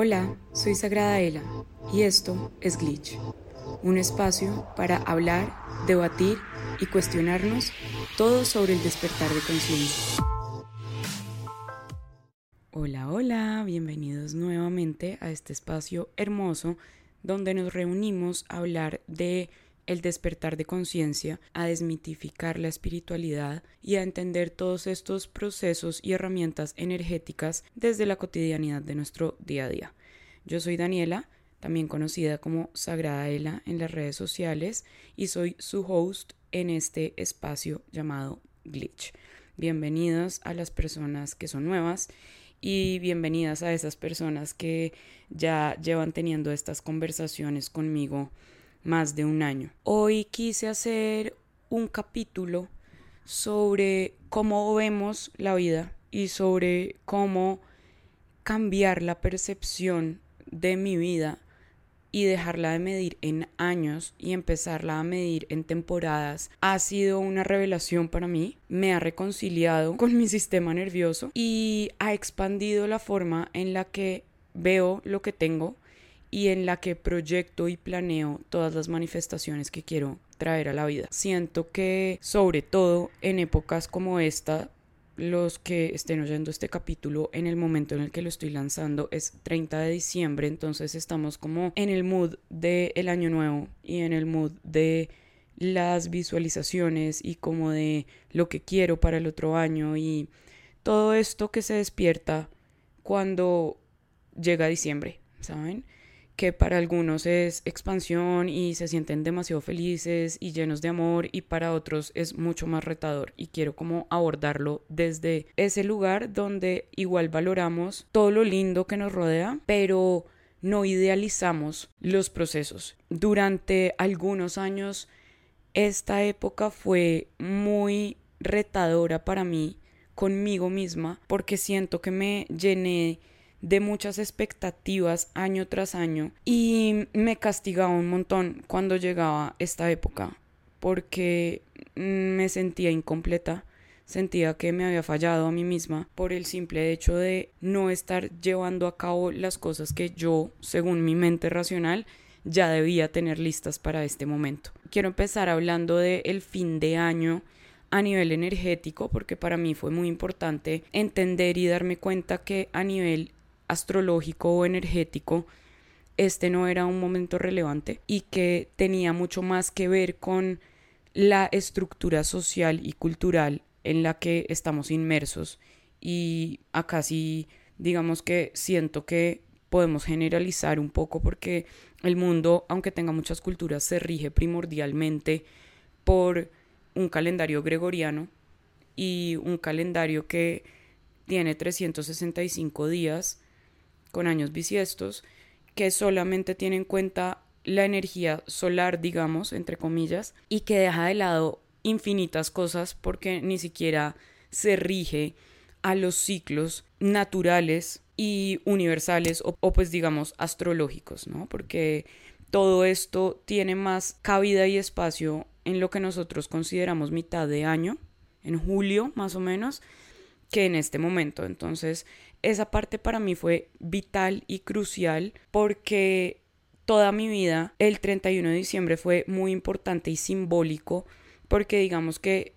Hola, soy Sagrada Ela y esto es Glitch, un espacio para hablar, debatir y cuestionarnos todo sobre el despertar de conciencia. Hola, hola, bienvenidos nuevamente a este espacio hermoso donde nos reunimos a hablar de el despertar de conciencia, a desmitificar la espiritualidad y a entender todos estos procesos y herramientas energéticas desde la cotidianidad de nuestro día a día. Yo soy Daniela, también conocida como Sagrada Ela en las redes sociales, y soy su host en este espacio llamado Glitch. Bienvenidos a las personas que son nuevas y bienvenidas a esas personas que ya llevan teniendo estas conversaciones conmigo más de un año. Hoy quise hacer un capítulo sobre cómo vemos la vida y sobre cómo cambiar la percepción de mi vida y dejarla de medir en años y empezarla a medir en temporadas ha sido una revelación para mí. Me ha reconciliado con mi sistema nervioso y ha expandido la forma en la que veo lo que tengo y en la que proyecto y planeo todas las manifestaciones que quiero traer a la vida. Siento que sobre todo en épocas como esta, los que estén oyendo este capítulo en el momento en el que lo estoy lanzando es 30 de diciembre, entonces estamos como en el mood del el año nuevo y en el mood de las visualizaciones y como de lo que quiero para el otro año y todo esto que se despierta cuando llega diciembre, ¿saben? Que para algunos es expansión y se sienten demasiado felices y llenos de amor y para otros es mucho más retador y quiero como abordarlo desde ese lugar donde igual valoramos todo lo lindo que nos rodea, pero no idealizamos los procesos. Durante algunos años esta época fue muy retadora para mí conmigo misma porque siento que me llené de muchas expectativas año tras año y me castigaba un montón cuando llegaba esta época porque me sentía incompleta, sentía que me había fallado a mí misma por el simple hecho de no estar llevando a cabo las cosas que yo, según mi mente racional, ya debía tener listas para este momento. Quiero empezar hablando de el fin de año a nivel energético porque para mí fue muy importante entender y darme cuenta que a nivel astrológico o energético, este no era un momento relevante y que tenía mucho más que ver con la estructura social y cultural en la que estamos inmersos. Y acá sí digamos que siento que podemos generalizar un poco porque el mundo, aunque tenga muchas culturas, se rige primordialmente por un calendario gregoriano y un calendario que tiene 365 días con años bisiestos, que solamente tiene en cuenta la energía solar, digamos, entre comillas, y que deja de lado infinitas cosas porque ni siquiera se rige a los ciclos naturales y universales o, o, pues digamos astrológicos, ¿no? Porque todo esto tiene más cabida y espacio en lo que nosotros consideramos mitad de año, en julio más o menos, que en este momento. Entonces, esa parte para mí fue vital y crucial porque toda mi vida el 31 de diciembre fue muy importante y simbólico porque digamos que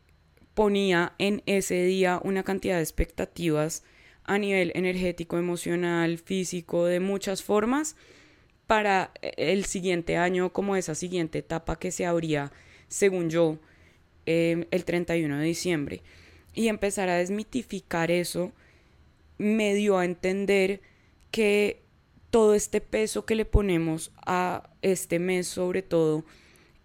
ponía en ese día una cantidad de expectativas a nivel energético, emocional, físico, de muchas formas para el siguiente año, como esa siguiente etapa que se abría, según yo, eh, el 31 de diciembre. Y empezar a desmitificar eso me dio a entender que todo este peso que le ponemos a este mes sobre todo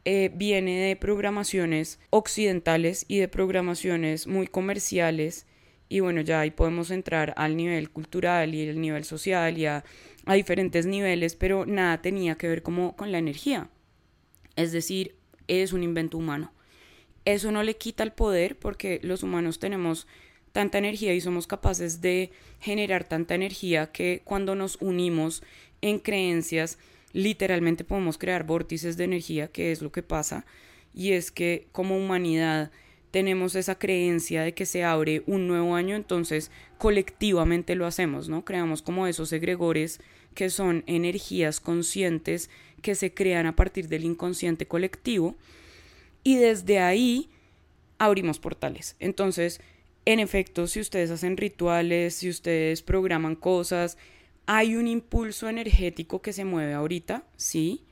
eh, viene de programaciones occidentales y de programaciones muy comerciales. Y bueno ya ahí podemos entrar al nivel cultural y el nivel social y a, diferentes niveles pero nada tenía que ver como con la energía. Es decir es un invento humano. Eso no le quita el poder porque los humanos tenemos tanta energía y somos capaces de generar tanta energía que cuando nos unimos en creencias, literalmente podemos crear vórtices de energía, que es lo que pasa, y es que como humanidad tenemos esa creencia de que se abre un nuevo año, entonces colectivamente lo hacemos, ¿no? Creamos como esos egregores que son energías conscientes que se crean a partir del inconsciente colectivo y desde ahí abrimos portales. Entonces, en efecto, si ustedes hacen rituales, si ustedes programan cosas, hay un impulso energético que se mueve ahorita, sí.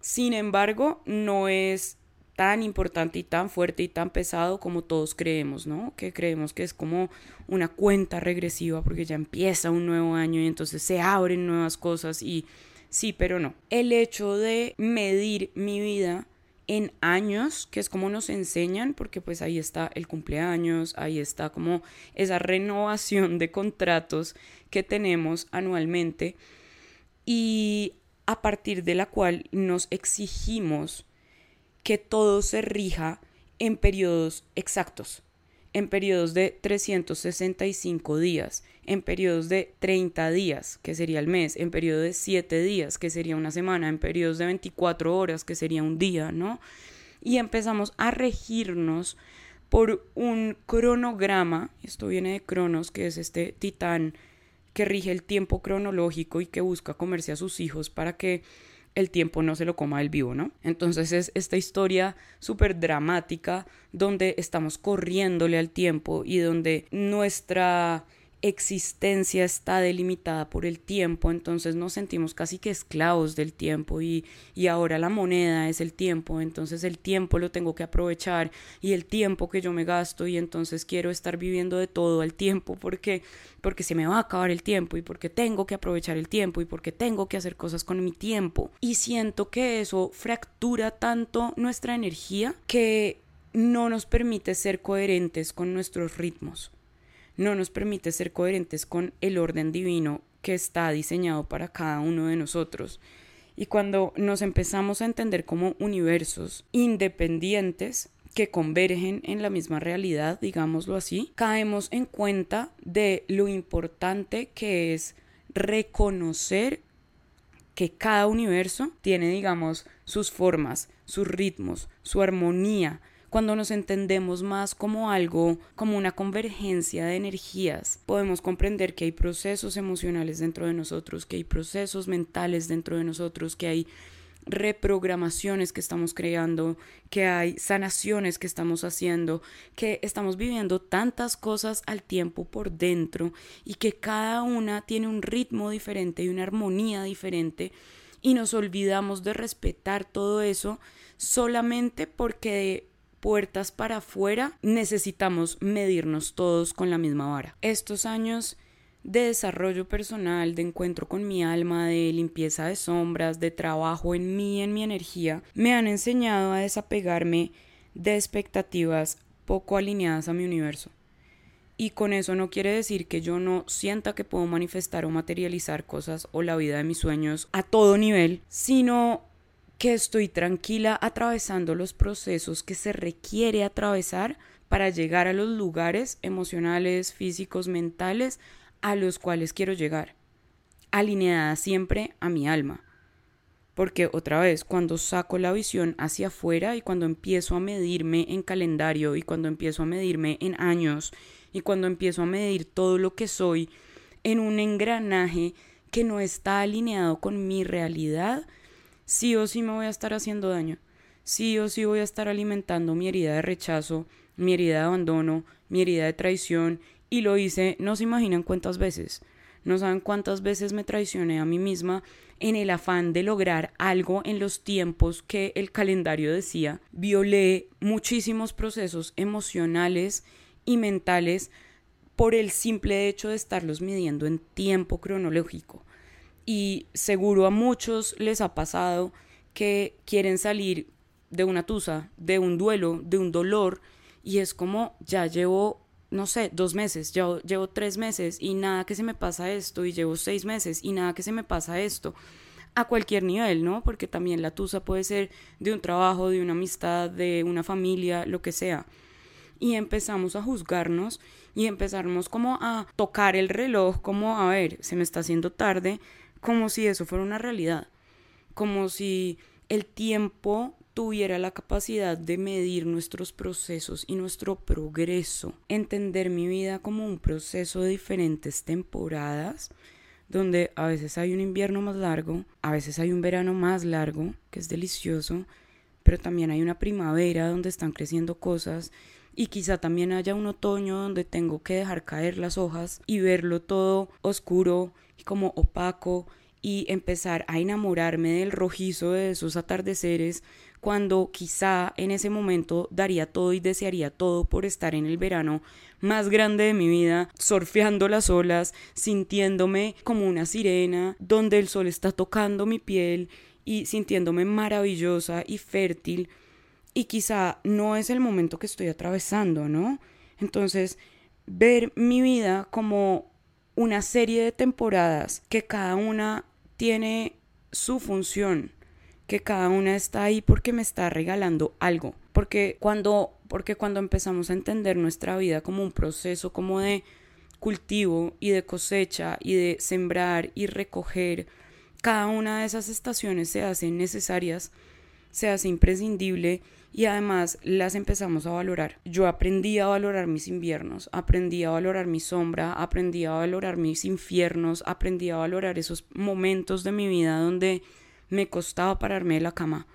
Sin embargo, no es tan importante y tan fuerte y tan pesado como todos creemos, ¿no? Que creemos que es como una cuenta regresiva porque ya empieza un nuevo año y entonces se abren nuevas cosas y sí, pero no. El hecho de medir mi vida en años, que es como nos enseñan, porque pues ahí está el cumpleaños, ahí está como esa renovación de contratos que tenemos anualmente. Y a partir de la cual nos exigimos que todo se rija en periodos exactos, en periodos de 365 días, en periodos de 30 días, que sería el mes, en periodos de 7 días, que sería una semana, en periodos de 24 horas, que sería un día, ¿no? Y empezamos a regirnos por un cronograma, esto viene de Cronos, que es este titán que rige el tiempo cronológico y que busca comerse a sus hijos para que el tiempo no se lo coma el vivo, ¿no? Entonces es esta historia súper dramática donde estamos corriéndole al tiempo y donde nuestra existencia está delimitada por el tiempo, entonces nos sentimos casi que esclavos del tiempo y, y, ahora la moneda es el tiempo, entonces el tiempo lo tengo que aprovechar y el tiempo que yo me gasto y entonces quiero estar viviendo de todo el tiempo porque, porque se me va a acabar el tiempo y porque tengo que aprovechar el tiempo y porque tengo que hacer cosas con mi tiempo. Y siento que eso fractura tanto nuestra energía que no nos permite ser coherentes con nuestros ritmos no nos permite ser coherentes con el orden divino que está diseñado para cada uno de nosotros. Y cuando nos empezamos a entender como universos independientes que convergen en la misma realidad, digámoslo así, caemos en cuenta de lo importante que es reconocer que cada universo tiene, digamos, sus formas, sus ritmos, su armonía, cuando nos entendemos más como algo, como una convergencia de energías, podemos comprender que hay procesos emocionales dentro de nosotros, que hay procesos mentales dentro de nosotros, que hay reprogramaciones que estamos creando, que hay sanaciones que estamos haciendo, que estamos viviendo tantas cosas al tiempo por dentro y que cada una tiene un ritmo diferente y una armonía diferente y nos olvidamos de respetar todo eso solamente porque puertas para afuera, necesitamos medirnos todos con la misma vara. Estos años de desarrollo personal, de encuentro con mi alma, de limpieza de sombras, de trabajo en mí, en mi energía, me han enseñado a desapegarme de expectativas poco alineadas a mi universo. Y con eso no quiere decir que yo no sienta que puedo manifestar o materializar cosas o la vida de mis sueños a todo nivel, sino que estoy tranquila atravesando los procesos que se requiere atravesar para llegar a los lugares emocionales, físicos, mentales a los cuales quiero llegar, alineada siempre a mi alma. Porque otra vez, cuando saco la visión hacia afuera y cuando empiezo a medirme en calendario y cuando empiezo a medirme en años y cuando empiezo a medir todo lo que soy en un engranaje que no está alineado con mi realidad, sí o sí me voy a estar haciendo daño, sí o sí voy a estar alimentando mi herida de rechazo, mi herida de abandono, mi herida de traición, y lo hice, no se imaginan cuántas veces, no saben cuántas veces me traicioné a mí misma en el afán de lograr algo en los tiempos que el calendario decía, violé muchísimos procesos emocionales y mentales por el simple hecho de estarlos midiendo en tiempo cronológico y seguro a muchos les ha pasado que quieren salir de una tusa, de un duelo, de un dolor y es como ya llevo, no sé, dos meses, ya llevo tres meses y nada que se me pasa esto y llevo seis meses y nada que se me pasa esto a cualquier nivel, ¿no? Porque también la tusa puede ser de un trabajo, de una amistad, de una familia, lo que sea. Y empezamos a juzgarnos y empezamos como a tocar el reloj, como, a ver, se me está haciendo tarde, como si eso fuera una realidad, como si el tiempo tuviera la capacidad de medir nuestros procesos y nuestro progreso, entender mi vida como un proceso de diferentes temporadas, donde a veces hay un invierno más largo, a veces hay un verano más largo, que es delicioso, pero también hay una primavera donde están creciendo cosas y quizá también haya un otoño donde tengo que dejar caer las hojas y verlo todo oscuro y como opaco y empezar a enamorarme del rojizo de esos atardeceres cuando quizá en ese momento daría todo y desearía todo por estar en el verano más grande de mi vida, surfeando las olas, sintiéndome como una sirena, donde el sol está tocando mi piel y sintiéndome maravillosa y fértil. Y quizá no es el momento que estoy atravesando, ¿no? Entonces, ver mi vida como una serie de temporadas que cada una tiene su función que cada una está ahí porque me está regalando algo. Porque cuando, porque cuando empezamos a entender nuestra vida como un proceso como de cultivo y de cosecha y de sembrar y recoger, cada una de esas estaciones se hacen necesarias, se hace imprescindible y además las empezamos a valorar. Yo aprendí a valorar mis inviernos, aprendí a valorar mi sombra, aprendí a valorar mis infiernos, aprendí a valorar esos momentos de mi vida donde me costaba pararme de la cama,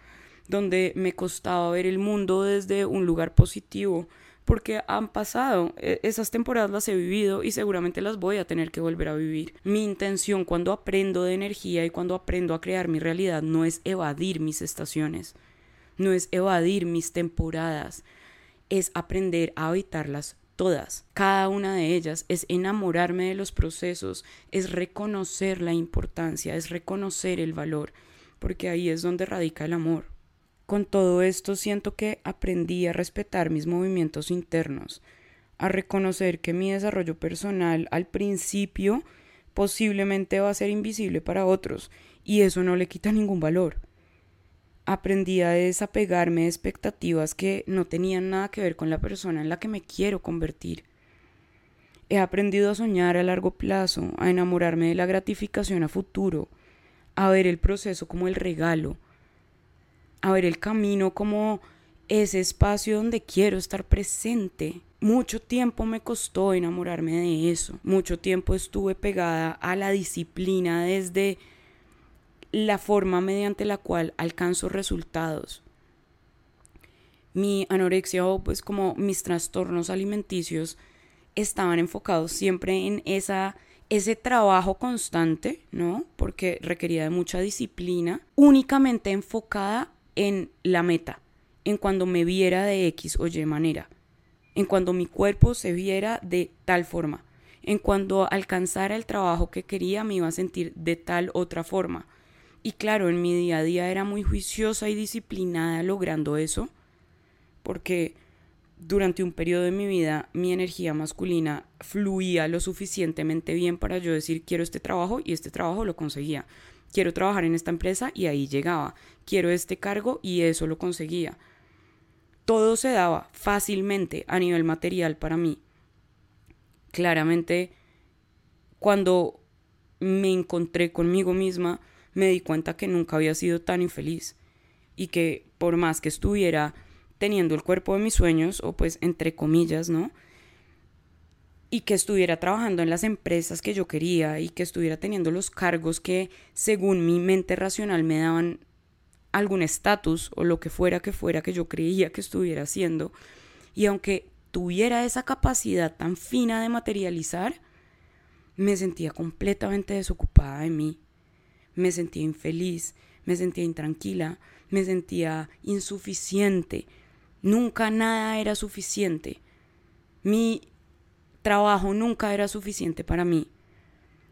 donde me costaba ver el mundo desde un lugar positivo, porque han pasado, e, esas temporadas las he vivido y seguramente las voy a tener que volver a vivir. Mi intención cuando aprendo de energía y cuando aprendo a crear mi realidad no es evadir mis estaciones, no es evadir mis temporadas, es aprender a habitarlas todas, cada una de ellas, es enamorarme de los procesos, es reconocer la importancia, es reconocer el valor porque ahí es donde radica el amor. Con todo esto siento que aprendí a respetar mis movimientos internos, a reconocer que mi desarrollo personal al principio posiblemente va a ser invisible para otros y eso no le quita ningún valor. Aprendí a desapegarme de expectativas que no tenían nada que ver con la persona en la que me quiero convertir. He aprendido a soñar a largo plazo, a enamorarme de la gratificación a futuro, a ver el proceso como el regalo, a ver el camino como ese espacio donde quiero estar presente. Mucho tiempo me costó enamorarme de eso. Mucho tiempo estuve pegada a la disciplina desde la forma mediante la cual alcanzo resultados. Mi anorexia o pues como mis trastornos alimenticios estaban enfocados siempre en esa ese trabajo constante, ¿no? Porque requería mucha disciplina, únicamente enfocada en la meta, en cuando me viera de X o Y manera, en cuando mi cuerpo se viera de tal forma, en cuando alcanzara el trabajo que quería me iba a sentir de tal otra forma. Y claro, en mi día a día era muy juiciosa y disciplinada logrando eso, porque durante un periodo de mi vida mi energía masculina fluía lo suficientemente bien para yo decir quiero este trabajo y este trabajo lo conseguía. Quiero trabajar en esta empresa y ahí llegaba. Quiero este cargo y eso lo conseguía. Todo se daba fácilmente a nivel material para mí. Claramente, cuando me encontré conmigo misma, me di cuenta que nunca había sido tan infeliz y que por más que estuviera teniendo el cuerpo de mis sueños, o pues entre comillas, ¿no? Y que estuviera trabajando en las empresas que yo quería y que estuviera teniendo los cargos que según mi mente racional me daban algún estatus o lo que fuera que fuera que yo creía que estuviera haciendo. Y aunque tuviera esa capacidad tan fina de materializar, me sentía completamente desocupada de mí. Me sentía infeliz, me sentía intranquila, me sentía insuficiente, Nunca nada era suficiente. Mi trabajo nunca era suficiente para mí.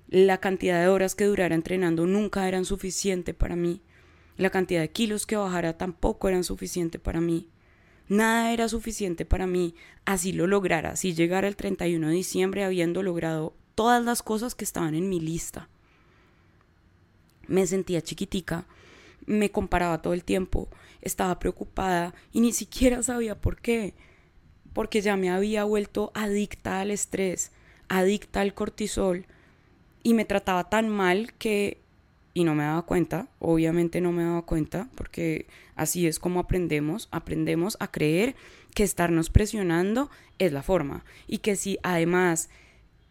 La cantidad de horas que durara entrenando nunca eran suficiente para mí. La cantidad de kilos que bajara tampoco eran suficiente para mí. Nada era suficiente para mí, así lo lograra, si llegara el 31 de diciembre habiendo logrado todas las cosas que estaban en mi lista. Me sentía chiquitica, me comparaba todo el tiempo, estaba preocupada y ni siquiera sabía por qué, porque ya me había vuelto adicta al estrés, adicta al cortisol y me trataba tan mal que y no me daba cuenta, obviamente no me daba cuenta, porque así es como aprendemos, aprendemos a creer que estarnos presionando es la forma y que si además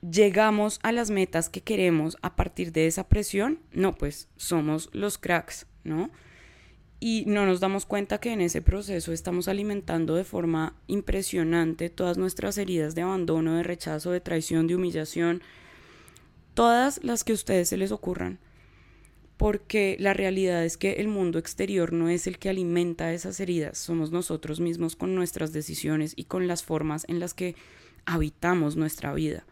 llegamos a las metas que queremos a partir de esa presión, no, pues somos los cracks, ¿no? Y no nos damos cuenta que en ese proceso estamos alimentando de forma impresionante todas nuestras heridas de abandono, de rechazo, de traición, de humillación, todas las que a ustedes se les ocurran porque la realidad es que el mundo exterior no es el que alimenta esas heridas, somos nosotros mismos con nuestras decisiones y con las formas en las que habitamos nuestra vida.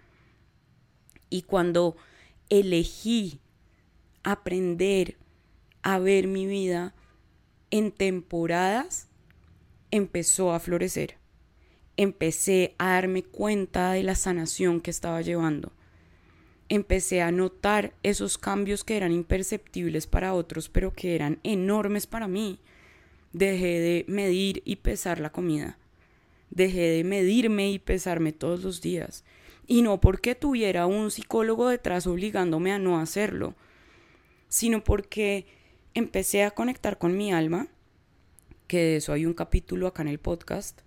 Y cuando elegí aprender a ver mi vida en temporadas, empezó a florecer. Empecé a darme cuenta de la sanación que estaba llevando empecé a notar esos cambios que eran imperceptibles para otros, pero que eran enormes para mí. Dejé de medir y pesar la comida. Dejé de medirme y pesarme todos los días. Y no porque tuviera un psicólogo detrás obligándome a no hacerlo, sino porque empecé a conectar con mi alma, que de eso hay un capítulo acá en el podcast.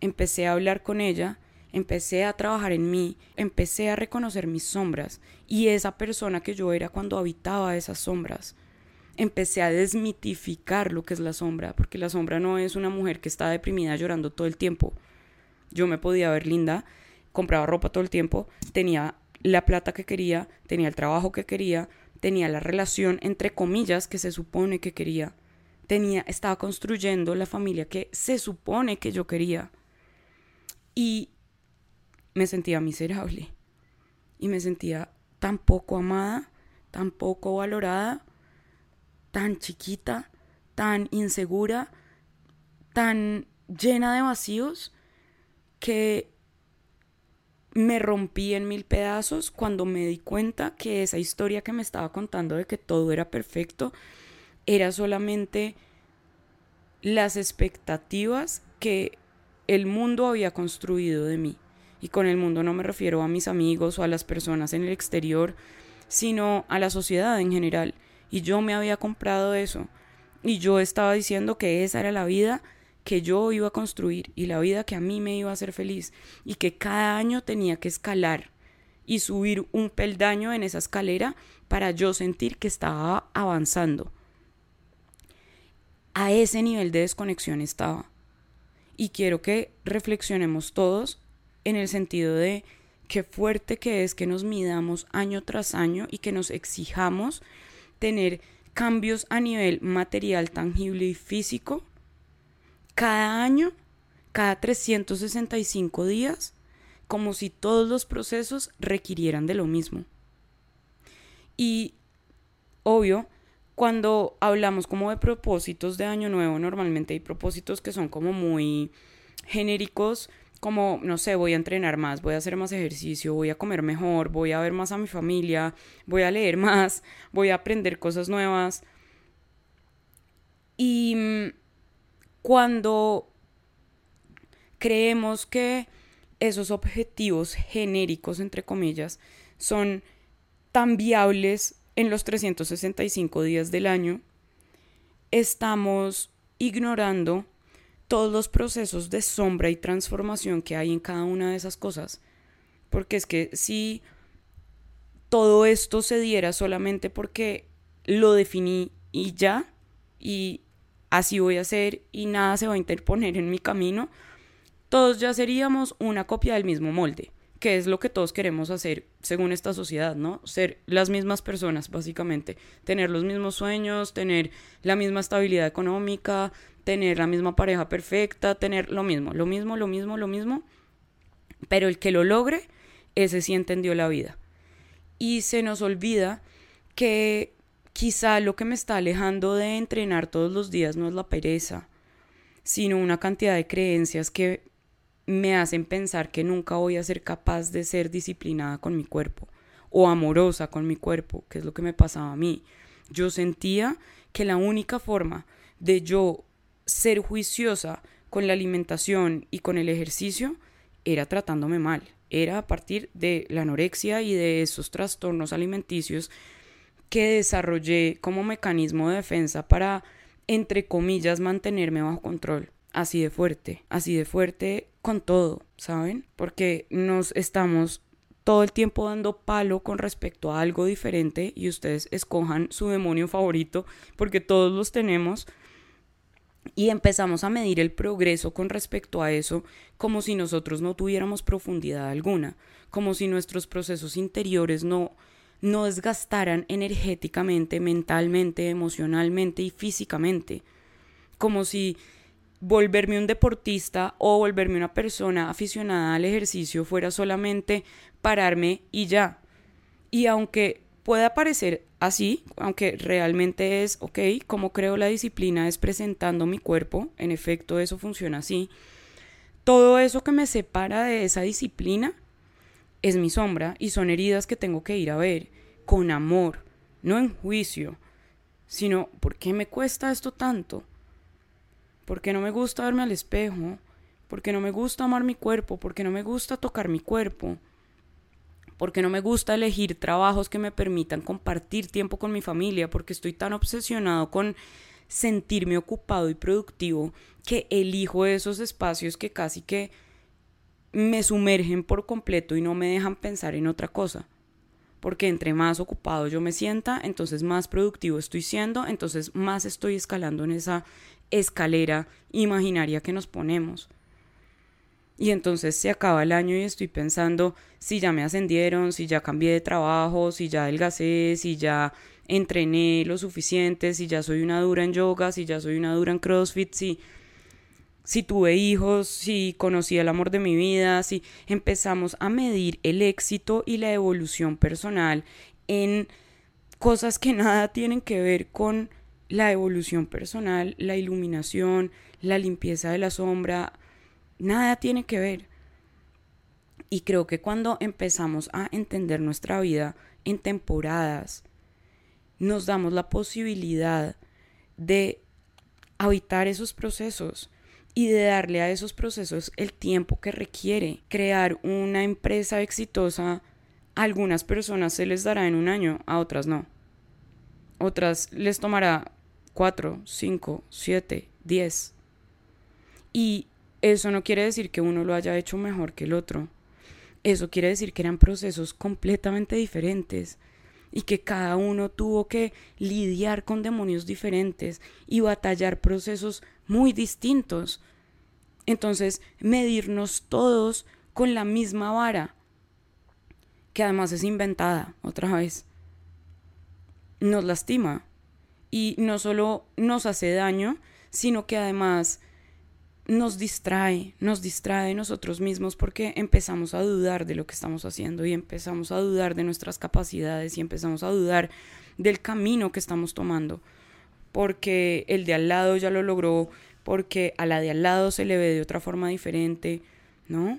Empecé a hablar con ella empecé a trabajar en mí, empecé a reconocer mis sombras y esa persona que yo era cuando habitaba esas sombras. Empecé a desmitificar lo que es la sombra, porque la sombra no es una mujer que está deprimida llorando todo el tiempo. Yo me podía ver linda, compraba ropa todo el tiempo, tenía la plata que quería, tenía el trabajo que quería, tenía la relación entre comillas que se supone que quería. Tenía estaba construyendo la familia que se supone que yo quería. Y me sentía miserable y me sentía tan poco amada, tan poco valorada, tan chiquita, tan insegura, tan llena de vacíos que me rompí en mil pedazos cuando me di cuenta que esa historia que me estaba contando de que todo era perfecto era solamente las expectativas que el mundo había construido de mí. Y con el mundo no me refiero a mis amigos o a las personas en el exterior, sino a la sociedad en general. Y yo me había comprado eso. Y yo estaba diciendo que esa era la vida que yo iba a construir y la vida que a mí me iba a hacer feliz. Y que cada año tenía que escalar y subir un peldaño en esa escalera para yo sentir que estaba avanzando. A ese nivel de desconexión estaba. Y quiero que reflexionemos todos en el sentido de qué fuerte que es que nos midamos año tras año y que nos exijamos tener cambios a nivel material, tangible y físico cada año, cada 365 días, como si todos los procesos requirieran de lo mismo. Y obvio, cuando hablamos como de propósitos de año nuevo, normalmente hay propósitos que son como muy genéricos, como, no sé, voy a entrenar más, voy a hacer más ejercicio, voy a comer mejor, voy a ver más a mi familia, voy a leer más, voy a aprender cosas nuevas. Y mm, cuando creemos que esos objetivos genéricos, entre comillas, son tan viables en los 365 días del año, estamos ignorando todos los procesos de sombra y transformación que hay en cada una de esas cosas. Porque es que si todo esto se diera solamente porque lo definí y ya, y así voy a hacer y nada se va a interponer en mi camino, todos ya seríamos una copia del mismo molde, que es lo que todos queremos hacer según esta sociedad, ¿no? Ser las mismas personas, básicamente, tener los mismos sueños, tener la misma estabilidad económica, tener la misma pareja perfecta, tener lo mismo, lo mismo, lo mismo, lo mismo. Pero el que lo logre, ese sí entendió la vida. Y se nos olvida que quizá lo que me está alejando de entrenar todos los días no es la pereza, sino una cantidad de creencias que me hacen pensar que nunca voy a ser capaz de ser disciplinada con mi cuerpo o amorosa con mi cuerpo, que es lo que me pasaba a mí. Yo sentía que la única forma de yo ser juiciosa con la alimentación y con el ejercicio era tratándome mal. Era a partir de la anorexia y de esos trastornos alimenticios que desarrollé como mecanismo de defensa para, entre comillas, mantenerme bajo control. Así de fuerte, así de fuerte con todo, ¿saben? Porque nos estamos todo el tiempo dando palo con respecto a algo diferente y ustedes escojan su demonio favorito porque todos los tenemos y empezamos a medir el progreso con respecto a eso como si nosotros no tuviéramos profundidad alguna, como si nuestros procesos interiores no no desgastaran energéticamente, mentalmente, emocionalmente y físicamente, como si volverme un deportista o volverme una persona aficionada al ejercicio fuera solamente pararme y ya. Y aunque pueda parecer así, aunque realmente es, ok, como creo la disciplina es presentando mi cuerpo, en efecto eso funciona así, todo eso que me separa de esa disciplina es mi sombra y son heridas que tengo que ir a ver con amor, no en juicio, sino ¿por qué me cuesta esto tanto? ¿Por qué no me gusta verme al espejo? ¿Por qué no me gusta amar mi cuerpo? ¿Por qué no me gusta tocar mi cuerpo? porque no me gusta elegir trabajos que me permitan compartir tiempo con mi familia, porque estoy tan obsesionado con sentirme ocupado y productivo que elijo esos espacios que casi que me sumergen por completo y no me dejan pensar en otra cosa. Porque entre más ocupado yo me sienta, entonces más productivo estoy siendo, entonces más estoy escalando en esa escalera imaginaria que nos ponemos. Y entonces se acaba el año y estoy pensando si ya me ascendieron, si ya cambié de trabajo, si ya adelgacé, si ya entrené lo suficiente, si ya soy una dura en yoga, si ya soy una dura en CrossFit, si, si tuve hijos, si conocí el amor de mi vida, si empezamos a medir el éxito y la evolución personal en cosas que nada tienen que ver con la evolución personal, la iluminación, la limpieza de la sombra, Nada tiene que ver. Y creo que cuando empezamos a entender nuestra vida en temporadas, nos damos la posibilidad de habitar esos procesos y de darle a esos procesos el tiempo que requiere. Crear una empresa exitosa, a algunas personas se les dará en un año, a otras no. Otras les tomará cuatro, cinco, siete, diez. Y eso no quiere decir que uno lo haya hecho mejor que el otro. Eso quiere decir que eran procesos completamente diferentes y que cada uno tuvo que lidiar con demonios diferentes y batallar procesos muy distintos. Entonces, medirnos todos con la misma vara, que además es inventada otra vez, nos lastima y no solo nos hace daño, sino que además nos distrae, nos distrae nosotros mismos porque empezamos a dudar de lo que estamos haciendo y empezamos a dudar de nuestras capacidades y empezamos a dudar del camino que estamos tomando, porque el de al lado ya lo logró, porque a la de al lado se le ve de otra forma diferente, ¿no?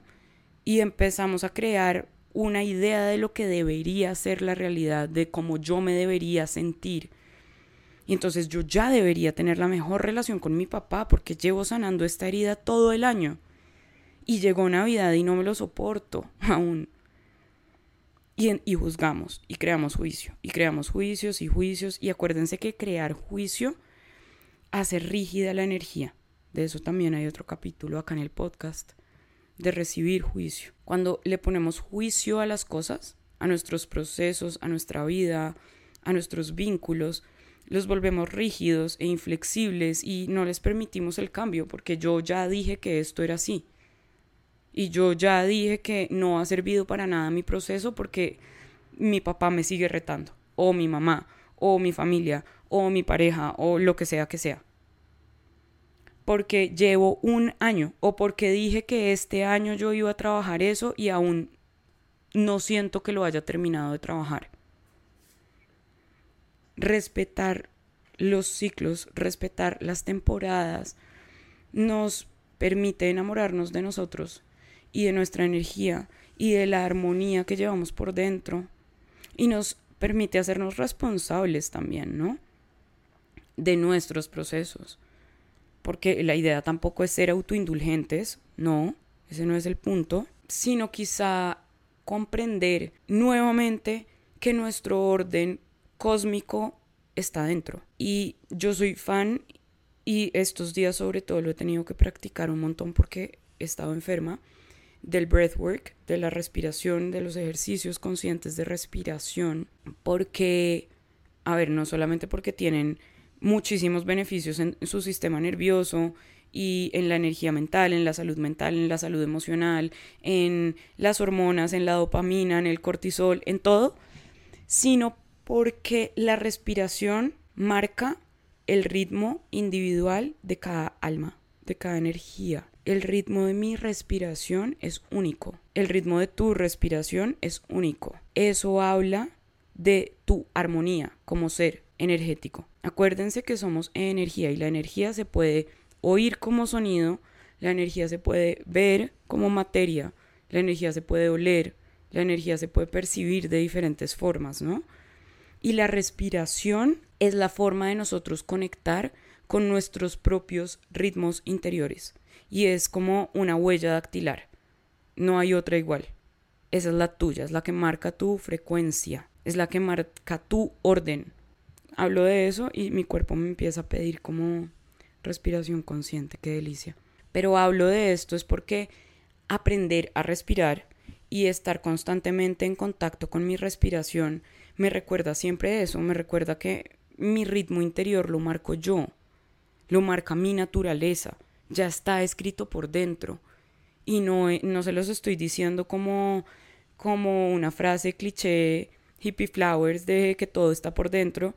Y empezamos a crear una idea de lo que debería ser la realidad, de cómo yo me debería sentir y entonces yo ya debería tener la mejor relación con mi papá porque llevo sanando esta herida todo el año. Y llegó Navidad y no me lo soporto aún. Y, juzgamos y creamos juicio. Y creamos juicios y juicios. Y acuérdense que crear juicio hace rígida la energía. De eso también hay otro capítulo acá en el podcast. De recibir juicio. Cuando le ponemos juicio a las cosas, a nuestros procesos, a nuestra vida, a nuestros vínculos, los volvemos rígidos e inflexibles y no les permitimos el cambio porque yo ya dije que esto era así. Y yo ya dije que no ha servido para nada mi proceso porque mi papá me sigue retando, o mi mamá, o mi familia, o mi pareja, o lo que sea que sea. Porque llevo un año, o porque dije que este año yo iba a trabajar eso y aún no siento que lo haya terminado de trabajar respetar los ciclos, respetar las temporadas, nos permite enamorarnos de nosotros y de nuestra energía y de la armonía que llevamos por dentro y nos permite hacernos responsables también, ¿no? De nuestros procesos. Porque la idea tampoco es ser autoindulgentes, no, ese no es el punto, sino quizá comprender nuevamente que nuestro orden cósmico está dentro. Y yo soy fan y estos días sobre todo lo he tenido que practicar un montón porque he estado enferma del breathwork, de la respiración, de los ejercicios conscientes de respiración, porque, a ver, no solamente porque tienen muchísimos beneficios en su sistema nervioso y en la energía mental, en la salud mental, en la salud emocional, en las hormonas, en la dopamina, en el cortisol, en todo, sino porque la respiración marca el ritmo individual de cada alma, de cada energía. El ritmo de mi respiración es único. El ritmo de tu respiración es único. Eso habla de tu armonía como ser energético. Acuérdense que somos energía y la energía se puede oír como sonido, la energía se puede ver como materia, la energía se puede oler, la energía se puede percibir de diferentes formas, ¿no? Y la respiración es la forma de nosotros conectar con nuestros propios ritmos interiores. Y es como una huella dactilar. No hay otra igual. Esa es la tuya, es la que marca tu frecuencia, es la que marca tu orden. Hablo de eso y mi cuerpo me empieza a pedir como respiración consciente, qué delicia. Pero hablo de esto es porque aprender a respirar y estar constantemente en contacto con mi respiración me recuerda siempre eso, me recuerda que mi ritmo interior lo marco yo, lo marca mi naturaleza, ya está escrito por dentro. Y no, no se los estoy diciendo como, como una frase cliché hippie flowers de que todo está por dentro,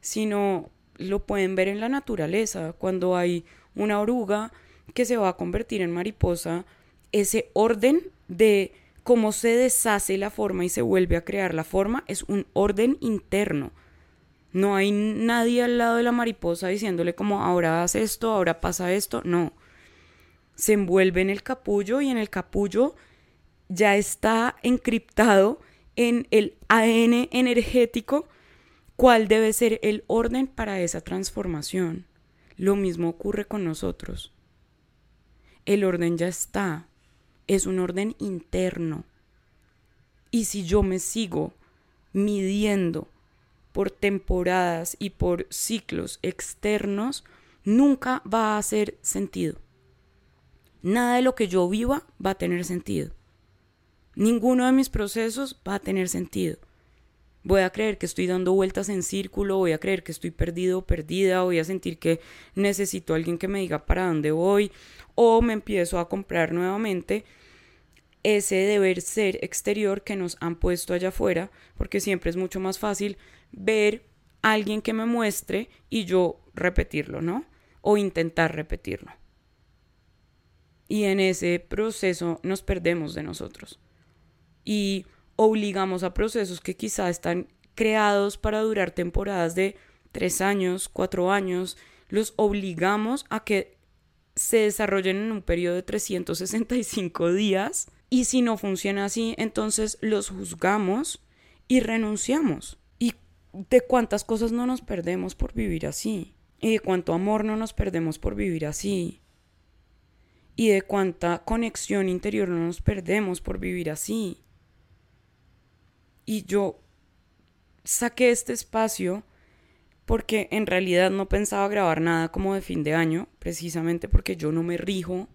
sino lo pueden ver en la naturaleza, cuando hay una oruga que se va a convertir en mariposa, ese orden de cómo se deshace la forma y se vuelve a crear la forma es un orden interno. No hay nadie al lado de la mariposa diciéndole como ahora haz esto, ahora pasa esto, no. Se envuelve en el capullo y en el capullo ya está encriptado en el ADN energético cuál debe ser el orden para esa transformación. Lo mismo ocurre con nosotros. El orden ya está, es un orden interno. Y si yo me sigo midiendo por temporadas y por ciclos externos, nunca va a hacer sentido. Nada de lo que yo viva va a tener sentido. Ninguno de mis procesos va a tener sentido. Voy a creer que estoy dando vueltas en círculo, voy a creer que estoy perdido o perdida, voy a sentir que necesito a alguien que me diga para dónde voy, o me empiezo a comprar nuevamente ese deber ser exterior que nos han puesto allá afuera, porque siempre es mucho más fácil ver a alguien que me muestre y yo repetirlo, ¿no? O intentar repetirlo. Y en ese proceso nos perdemos de nosotros. Y obligamos a procesos que quizá están creados para durar temporadas de tres años, cuatro años, los obligamos a que se desarrollen en un periodo de 365 días y si no funciona así, entonces los juzgamos y renunciamos. ¿Y de cuántas cosas no nos perdemos por vivir así? ¿Y de cuánto amor no nos perdemos por vivir así? ¿Y de cuánta conexión interior no nos perdemos por vivir así? Y yo saqué este espacio porque en realidad no pensaba grabar nada como de fin de año, precisamente porque yo no me rijo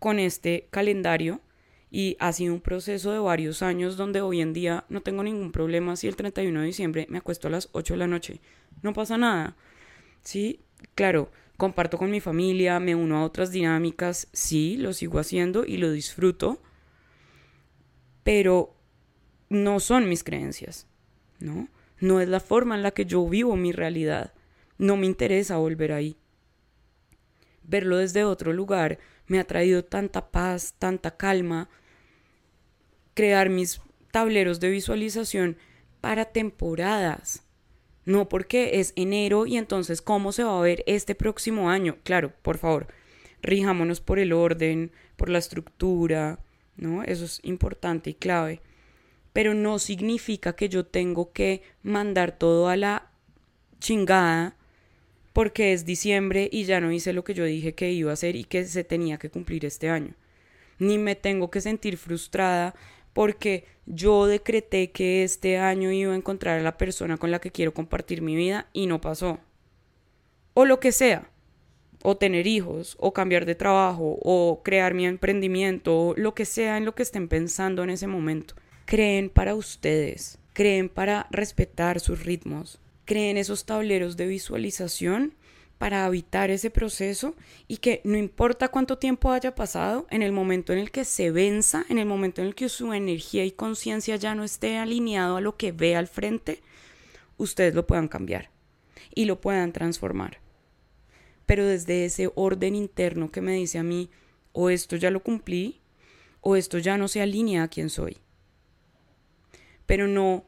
con este calendario y ha sido un proceso de varios años donde hoy en día no tengo ningún problema si el 31 de diciembre me acuesto a las 8 de la noche. No pasa nada. Sí, claro, comparto con mi familia, me uno a otras dinámicas, sí, lo sigo haciendo y lo disfruto, pero no son mis creencias, ¿no? No es la forma en la que yo vivo mi realidad. No me interesa volver ahí. Verlo desde otro lugar me ha traído tanta paz, tanta calma, crear mis tableros de visualización para temporadas. No porque es enero y entonces cómo se va a ver este próximo año. Claro, por favor, rijámonos por el orden, por la estructura, ¿no? Eso es importante y clave. Pero no significa que yo tengo que mandar todo a la chingada porque es diciembre y ya no hice lo que yo dije que iba a hacer y que se tenía que cumplir este año. Ni me tengo que sentir frustrada porque yo decreté que este año iba a encontrar a la persona con la que quiero compartir mi vida y no pasó. O lo que sea. O tener hijos, o cambiar de trabajo, o crear mi emprendimiento, o lo que sea en lo que estén pensando en ese momento. Creen para ustedes, creen para respetar sus ritmos, creen esos tableros de visualización para habitar ese proceso y que no importa cuánto tiempo haya pasado, en el momento en el que se venza, en el momento en el que su energía y conciencia ya no esté alineado a lo que ve al frente, ustedes lo puedan cambiar y lo puedan transformar. Pero desde ese orden interno que me dice a mí, o esto ya lo cumplí, o esto ya no se alinea a quien soy. Pero no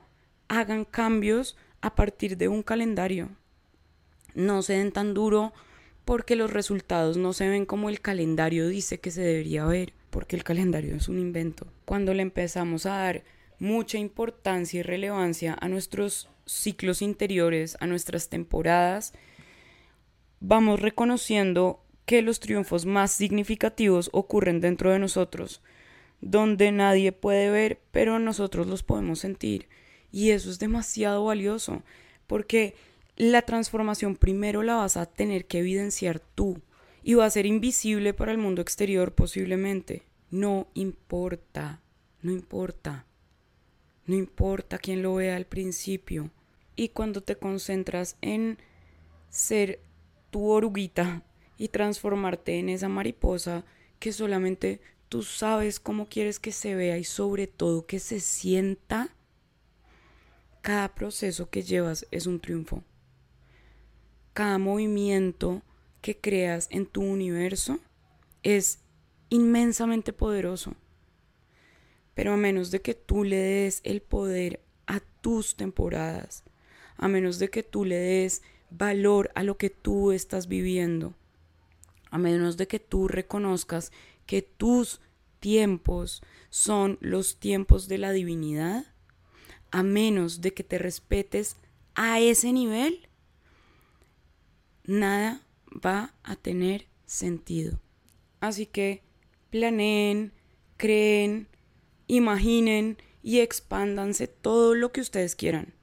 hagan cambios a partir de un calendario no se den tan duro porque los resultados no se ven como el calendario dice que se debería ver, porque el calendario es un invento. Cuando le empezamos a dar mucha importancia y relevancia a nuestros ciclos interiores, a nuestras temporadas, vamos reconociendo que los triunfos más significativos ocurren dentro de nosotros, donde nadie puede ver, pero nosotros los podemos sentir. Y eso es demasiado valioso, porque la transformación primero la vas a tener que evidenciar tú y va a ser invisible para el mundo exterior posiblemente. No importa, no importa. No importa quién lo vea al principio. Y cuando te concentras en ser tu oruguita y transformarte en esa mariposa que solamente tú sabes cómo quieres que se vea y sobre todo que se sienta, cada proceso que llevas es un triunfo cada movimiento que creas en tu universo es inmensamente poderoso. Pero a menos de que tú le des el poder a tus temporadas, a menos de que tú le des valor a lo que tú estás viviendo, a menos de que tú reconozcas que tus tiempos son los tiempos de la divinidad, a menos de que te respetes a ese nivel, nada va a tener sentido. Así que planeen, creen, imaginen y expándanse todo lo que ustedes quieran.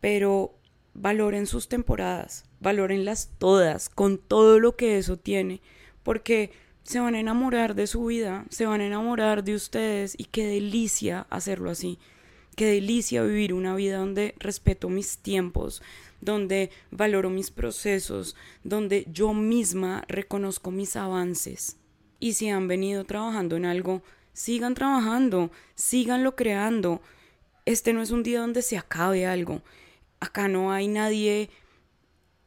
Pero valoren sus temporadas, valórenlas todas, con todo lo que eso tiene, porque se van a enamorar de su vida, se van a enamorar de ustedes y qué delicia hacerlo así. Qué delicia vivir una vida donde respeto mis tiempos, donde valoro mis procesos, donde yo misma reconozco mis avances. Y si han venido trabajando en algo, sigan trabajando, síganlo creando. Este no es un día donde se acabe algo. Acá no hay nadie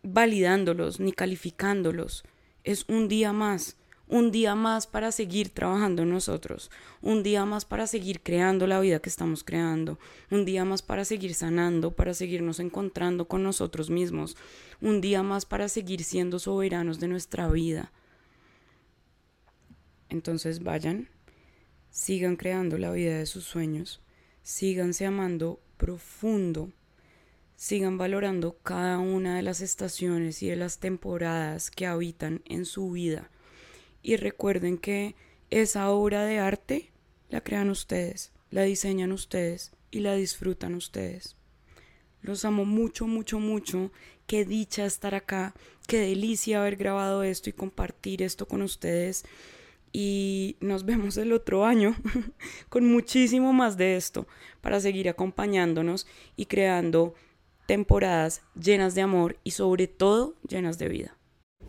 validándolos ni calificándolos. Es un día más un día más para seguir trabajando nosotros, un día más para seguir creando la vida que estamos creando, un día más para seguir sanando, para seguirnos encontrando con nosotros mismos, un día más para seguir siendo soberanos de nuestra vida. Entonces vayan, sigan creando la vida de sus sueños, síganse amando profundo, sigan valorando cada una de las estaciones y de las temporadas que habitan en su vida y recuerden que esa obra de arte la crean ustedes, la diseñan ustedes y la disfrutan ustedes. Los amo mucho, mucho, mucho. Qué dicha estar acá. Qué delicia haber grabado esto y compartir esto con ustedes. Y nos vemos el otro año con muchísimo más de esto para seguir acompañándonos y creando temporadas llenas de amor y sobre todo llenas de vida.